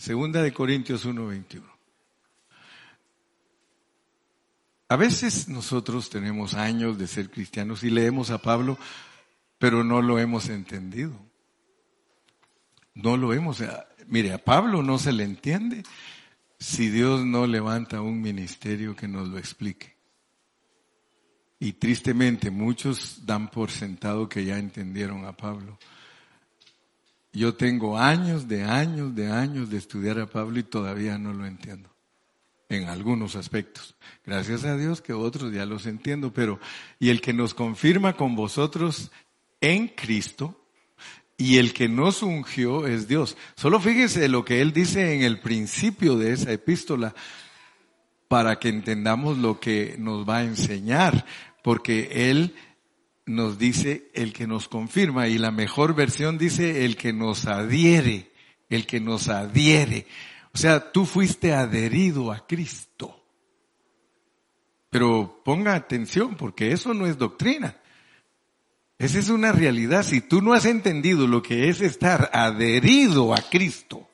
Segunda de Corintios 1.21. A veces nosotros tenemos años de ser cristianos y leemos a Pablo pero no lo hemos entendido. No lo hemos. Mire, a Pablo no se le entiende si Dios no levanta un ministerio que nos lo explique. Y tristemente muchos dan por sentado que ya entendieron a Pablo. Yo tengo años de años de años de estudiar a Pablo y todavía no lo entiendo. En algunos aspectos. Gracias a Dios que otros ya los entiendo, pero y el que nos confirma con vosotros en Cristo y el que nos ungió es Dios. Solo fíjense lo que él dice en el principio de esa epístola. para que entendamos lo que nos va a enseñar, porque Él nos dice el que nos confirma y la mejor versión dice el que nos adhiere, el que nos adhiere. O sea, tú fuiste adherido a Cristo. Pero ponga atención porque eso no es doctrina. Esa es una realidad. Si tú no has entendido lo que es estar adherido a Cristo,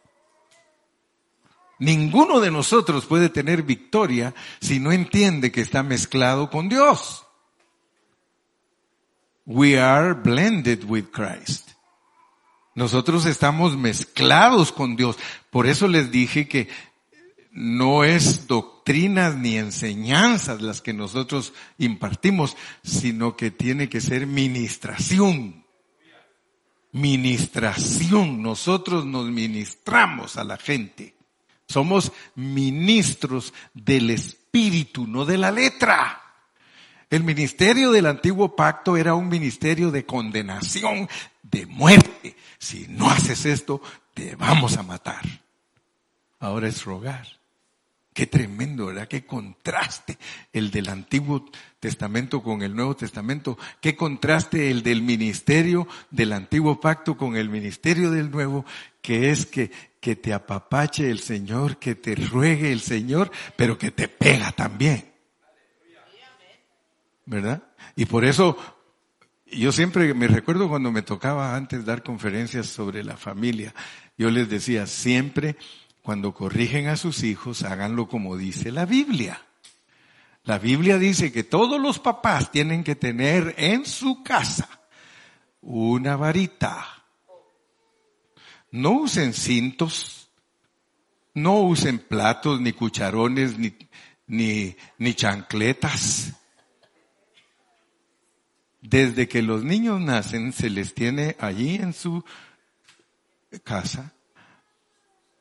ninguno de nosotros puede tener victoria si no entiende que está mezclado con Dios. We are blended with Christ. Nosotros estamos mezclados con Dios. Por eso les dije que no es doctrinas ni enseñanzas las que nosotros impartimos, sino que tiene que ser ministración. Ministración. Nosotros nos ministramos a la gente. Somos ministros del espíritu, no de la letra. El ministerio del antiguo pacto era un ministerio de condenación, de muerte. Si no haces esto, te vamos a matar. Ahora es rogar. Qué tremendo, ¿verdad? Qué contraste el del Antiguo Testamento con el Nuevo Testamento. Qué contraste el del ministerio del Antiguo Pacto con el ministerio del Nuevo, que es que, que te apapache el Señor, que te ruegue el Señor, pero que te pega también. ¿Verdad? Y por eso yo siempre me recuerdo cuando me tocaba antes dar conferencias sobre la familia, yo les decía, siempre cuando corrigen a sus hijos, háganlo como dice la Biblia. La Biblia dice que todos los papás tienen que tener en su casa una varita. No usen cintos, no usen platos, ni cucharones, ni, ni, ni chancletas. Desde que los niños nacen, se les tiene allí en su casa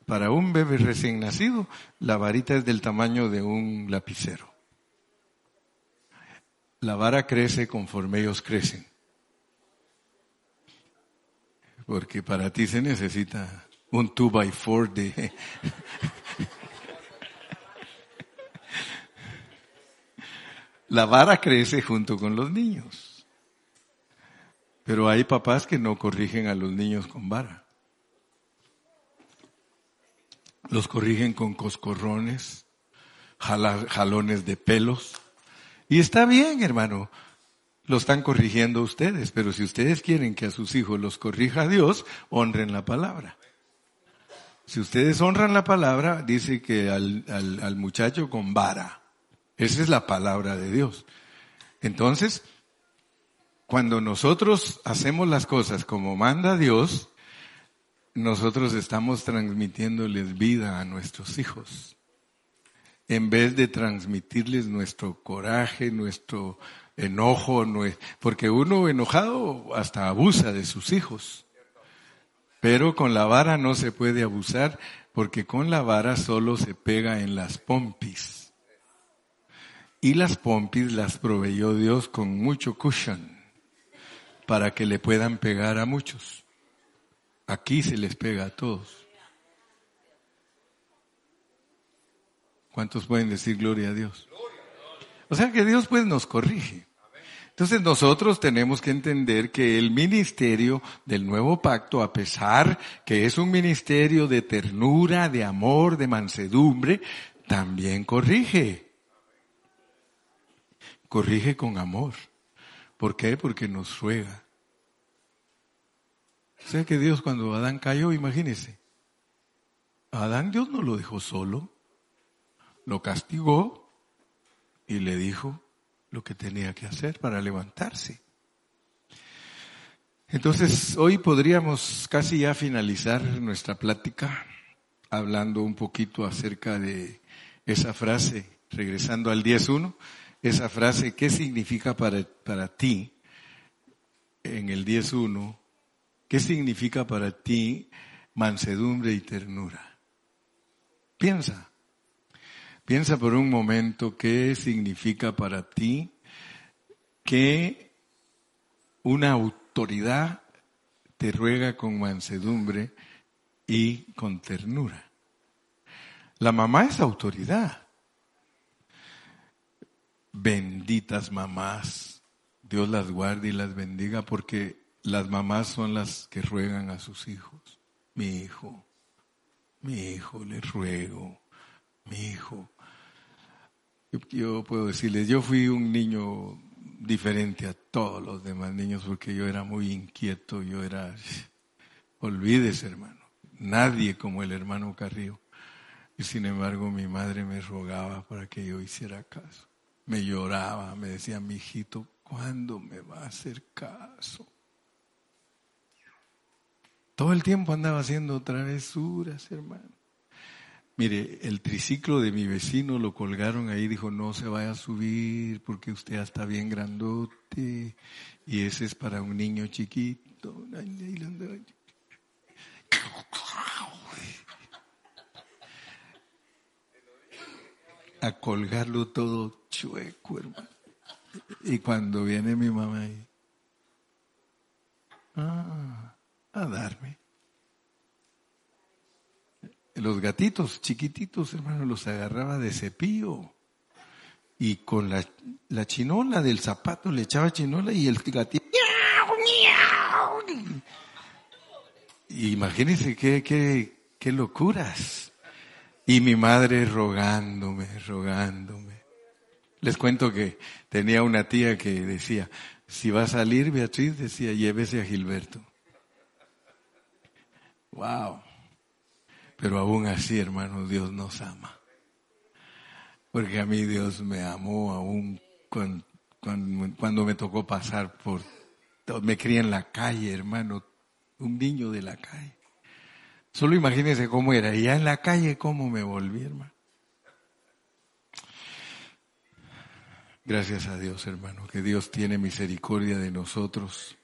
para un bebé recién nacido, la varita es del tamaño de un lapicero. La vara crece conforme ellos crecen. Porque para ti se necesita un 2 by 4 de... *laughs* La vara crece junto con los niños. Pero hay papás que no corrigen a los niños con vara. los corrigen con coscorrones, jalones de pelos. Y está bien, hermano, lo están corrigiendo ustedes, pero si ustedes quieren que a sus hijos los corrija Dios, honren la palabra. Si ustedes honran la palabra, dice que al, al, al muchacho con vara. Esa es la palabra de Dios. Entonces, cuando nosotros hacemos las cosas como manda Dios, nosotros estamos transmitiéndoles vida a nuestros hijos. En vez de transmitirles nuestro coraje, nuestro enojo, porque uno enojado hasta abusa de sus hijos. Pero con la vara no se puede abusar porque con la vara solo se pega en las pompis. Y las pompis las proveyó Dios con mucho cushion para que le puedan pegar a muchos. Aquí se les pega a todos. ¿Cuántos pueden decir gloria a Dios? O sea que Dios pues nos corrige. Entonces nosotros tenemos que entender que el ministerio del nuevo pacto, a pesar que es un ministerio de ternura, de amor, de mansedumbre, también corrige. Corrige con amor. ¿Por qué? Porque nos ruega. O sea que Dios cuando Adán cayó, imagínese, Adán Dios no lo dejó solo, lo castigó y le dijo lo que tenía que hacer para levantarse. Entonces, hoy podríamos casi ya finalizar nuestra plática hablando un poquito acerca de esa frase, regresando al 10.1, esa frase, ¿qué significa para, para ti en el 10.1 ¿Qué significa para ti mansedumbre y ternura? Piensa. Piensa por un momento qué significa para ti que una autoridad te ruega con mansedumbre y con ternura. La mamá es autoridad. Benditas mamás. Dios las guarde y las bendiga porque las mamás son las que ruegan a sus hijos. Mi hijo, mi hijo, le ruego, mi hijo. Yo, puedo decirles, yo fui un niño diferente a todos los demás niños porque yo era muy inquieto, yo era, olvídese hermano, nadie como el hermano Carrillo. Y sin embargo mi madre me rogaba para que yo hiciera caso. Me lloraba, me decía, mi hijito, ¿cuándo me va a hacer caso? Todo el tiempo andaba haciendo travesuras, hermano. Mire, el triciclo de mi vecino lo colgaron ahí, dijo, no se vaya a subir porque usted ya está bien grandote y ese es para un niño chiquito. A colgarlo todo chueco, hermano. Y cuando viene mi mamá ahí, ah, a darme. Los gatitos chiquititos, hermano, los agarraba de cepillo. Y con la, la chinola del zapato le echaba chinola y el gatito. Imagínense qué, qué, qué locuras. Y mi madre rogándome, rogándome. Les cuento que tenía una tía que decía, si va a salir Beatriz, decía, llévese a Gilberto. Wow. Pero aún así, hermano, Dios nos ama. Porque a mí Dios me amó aún cuando, cuando, me tocó pasar por... Me crié en la calle, hermano, un niño de la calle. Solo imagínense cómo era. Y ya en la calle, cómo me volví, hermano. Gracias a Dios, hermano, que Dios tiene misericordia de nosotros.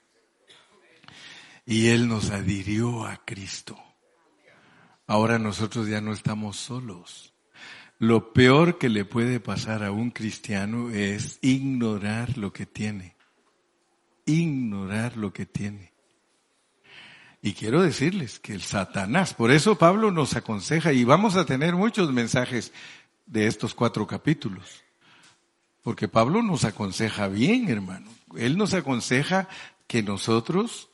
Y Él nos adhirió a Cristo. Ahora nosotros ya no estamos solos. Lo peor que le puede pasar a un cristiano es ignorar lo que tiene. Ignorar lo que tiene. Y quiero decirles que el Satanás, por eso Pablo nos aconseja, y vamos a tener muchos mensajes de estos cuatro capítulos, porque Pablo nos aconseja bien, hermano. Él nos aconseja que nosotros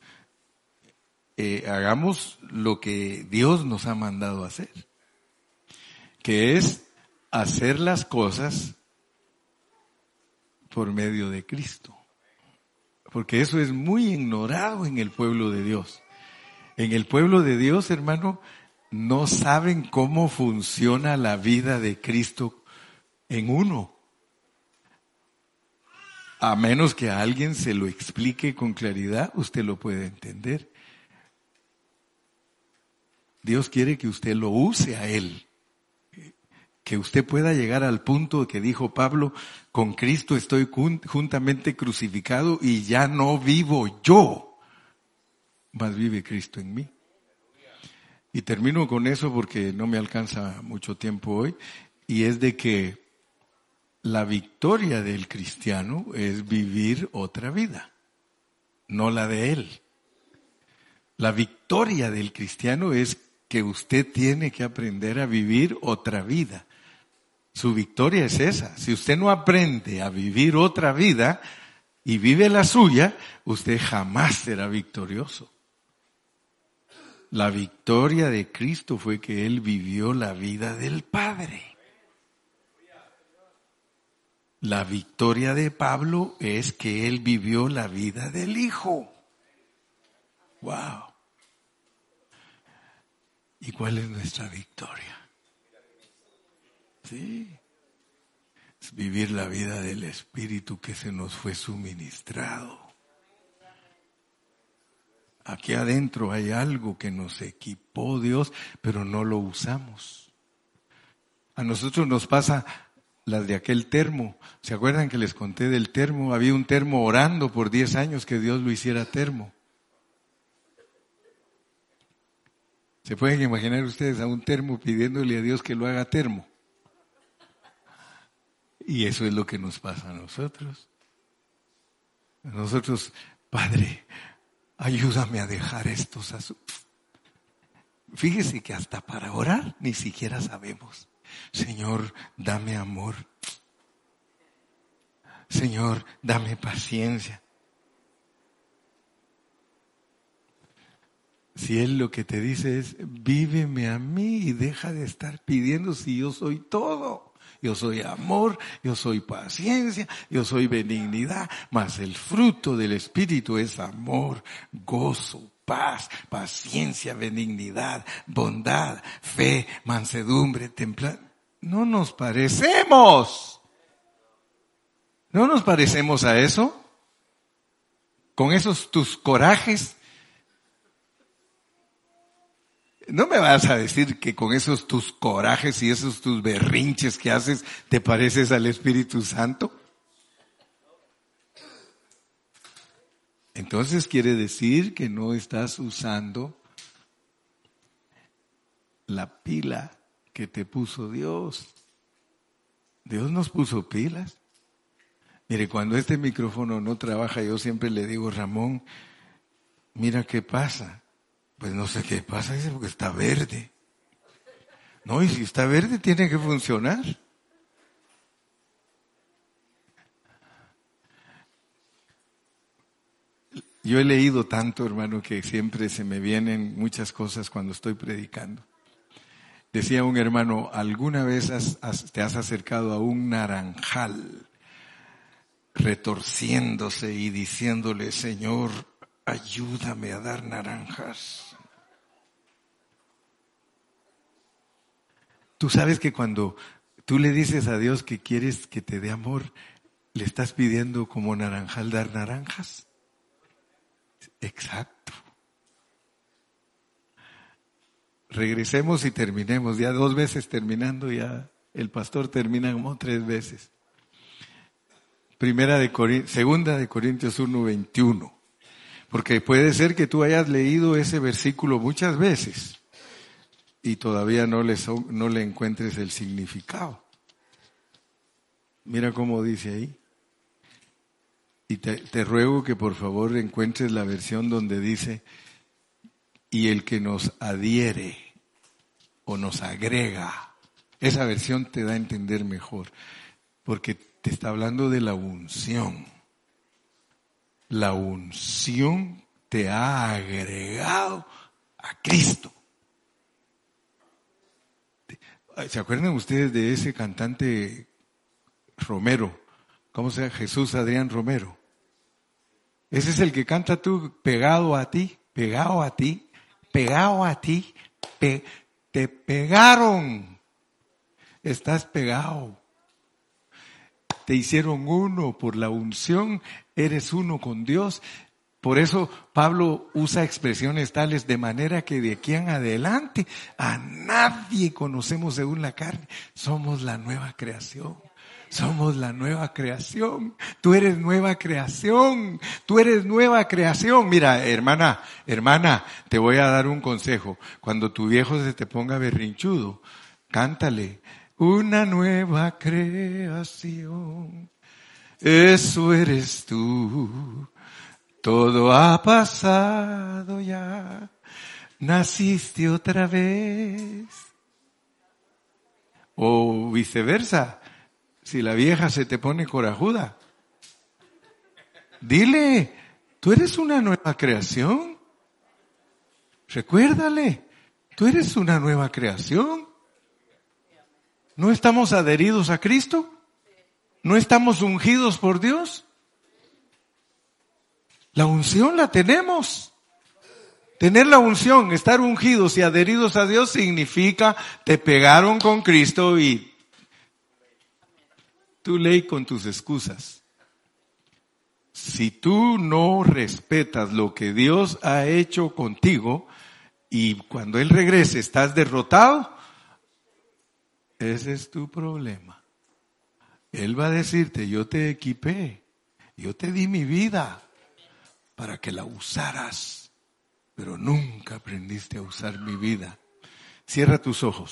eh, hagamos lo que Dios nos ha mandado hacer, que es hacer las cosas por medio de Cristo. Porque eso es muy ignorado en el pueblo de Dios. En el pueblo de Dios, hermano, no saben cómo funciona la vida de Cristo en uno. A menos que alguien se lo explique con claridad, usted lo puede entender. Dios quiere que usted lo use a Él. Que usted pueda llegar al punto que dijo Pablo, con Cristo estoy juntamente crucificado y ya no vivo yo, más vive Cristo en mí. Y termino con eso porque no me alcanza mucho tiempo hoy, y es de que la victoria del cristiano es vivir otra vida, no la de él. La victoria del cristiano es que usted tiene que aprender a vivir otra vida. Su victoria es esa. Si usted no aprende a vivir otra vida y vive la suya, usted jamás será victorioso. La victoria de Cristo fue que Él vivió la vida del Padre. La victoria de Pablo es que Él vivió la vida del Hijo. Wow. ¿Y cuál es nuestra victoria? Sí. Es vivir la vida del Espíritu que se nos fue suministrado. Aquí adentro hay algo que nos equipó Dios, pero no lo usamos. A nosotros nos pasa las de aquel termo. ¿Se acuerdan que les conté del termo? Había un termo orando por 10 años que Dios lo hiciera termo. ¿Se pueden imaginar ustedes a un termo pidiéndole a Dios que lo haga termo? Y eso es lo que nos pasa a nosotros. nosotros, Padre, ayúdame a dejar estos asuntos. Fíjese que hasta para orar ni siquiera sabemos. Señor, dame amor. Señor, dame paciencia. Si Él lo que te dice es, víveme a mí y deja de estar pidiendo si yo soy todo. Yo soy amor, yo soy paciencia, yo soy benignidad, mas el fruto del Espíritu es amor, gozo, paz, paciencia, benignidad, bondad, fe, mansedumbre, templanza. No nos parecemos. ¿No nos parecemos a eso? Con esos tus corajes, no me vas a decir que con esos tus corajes y esos tus berrinches que haces te pareces al Espíritu Santo. Entonces quiere decir que no estás usando la pila que te puso Dios. Dios nos puso pilas. Mire, cuando este micrófono no trabaja, yo siempre le digo, Ramón, mira qué pasa. Pues no sé qué pasa, dice, porque está verde. No, y si está verde tiene que funcionar. Yo he leído tanto, hermano, que siempre se me vienen muchas cosas cuando estoy predicando. Decía un hermano, ¿alguna vez te has acercado a un naranjal retorciéndose y diciéndole, Señor, ayúdame a dar naranjas? Tú sabes que cuando tú le dices a Dios que quieres que te dé amor, le estás pidiendo como naranjal dar naranjas. Exacto. Regresemos y terminemos. Ya dos veces terminando, ya el pastor termina como tres veces. Primera de segunda de Corintios 1, 21. Porque puede ser que tú hayas leído ese versículo muchas veces y todavía no no le encuentres el significado. Mira cómo dice ahí. Y te, ruego que por favor encuentres la versión donde dice, y el que nos adhiere o nos agrega. Esa versión te da a entender mejor, porque te está hablando de la unción. La unción te ha agregado a Cristo. ¿Se acuerdan ustedes de ese cantante Romero? ¿Cómo se llama? Jesús Adrián Romero. Ese es el que canta tú pegado a ti, pegado a ti, pegado a ti, te pegaron. Estás pegado. Te hicieron uno por la unción, eres uno con Dios por eso Pablo usa expresiones tales de manera que de aquí en adelante a nadie conocemos según la carne. Somos la nueva creación. Somos la nueva creación. Tú eres nueva creación. Tú eres nueva creación. Mira, hermana, hermana, te voy a dar un consejo. Cuando tu viejo se te ponga berrinchudo, cántale. Una nueva creación. Eso eres tú. Todo ha pasado ya, naciste otra vez. O viceversa, si la vieja se te pone corajuda, dile, tú eres una nueva creación. Recuérdale, tú eres una nueva creación. ¿No estamos adheridos a Cristo? ¿No estamos ungidos por Dios? La unción la tenemos. Tener la unción, estar ungidos y adheridos a Dios significa te pegaron con Cristo y tú ley con tus excusas. Si tú no respetas lo que Dios ha hecho contigo y cuando Él regrese estás derrotado, ese es tu problema. Él va a decirte, yo te equipé, yo te di mi vida, para que la usaras, pero nunca aprendiste a usar mi vida. Cierra tus ojos.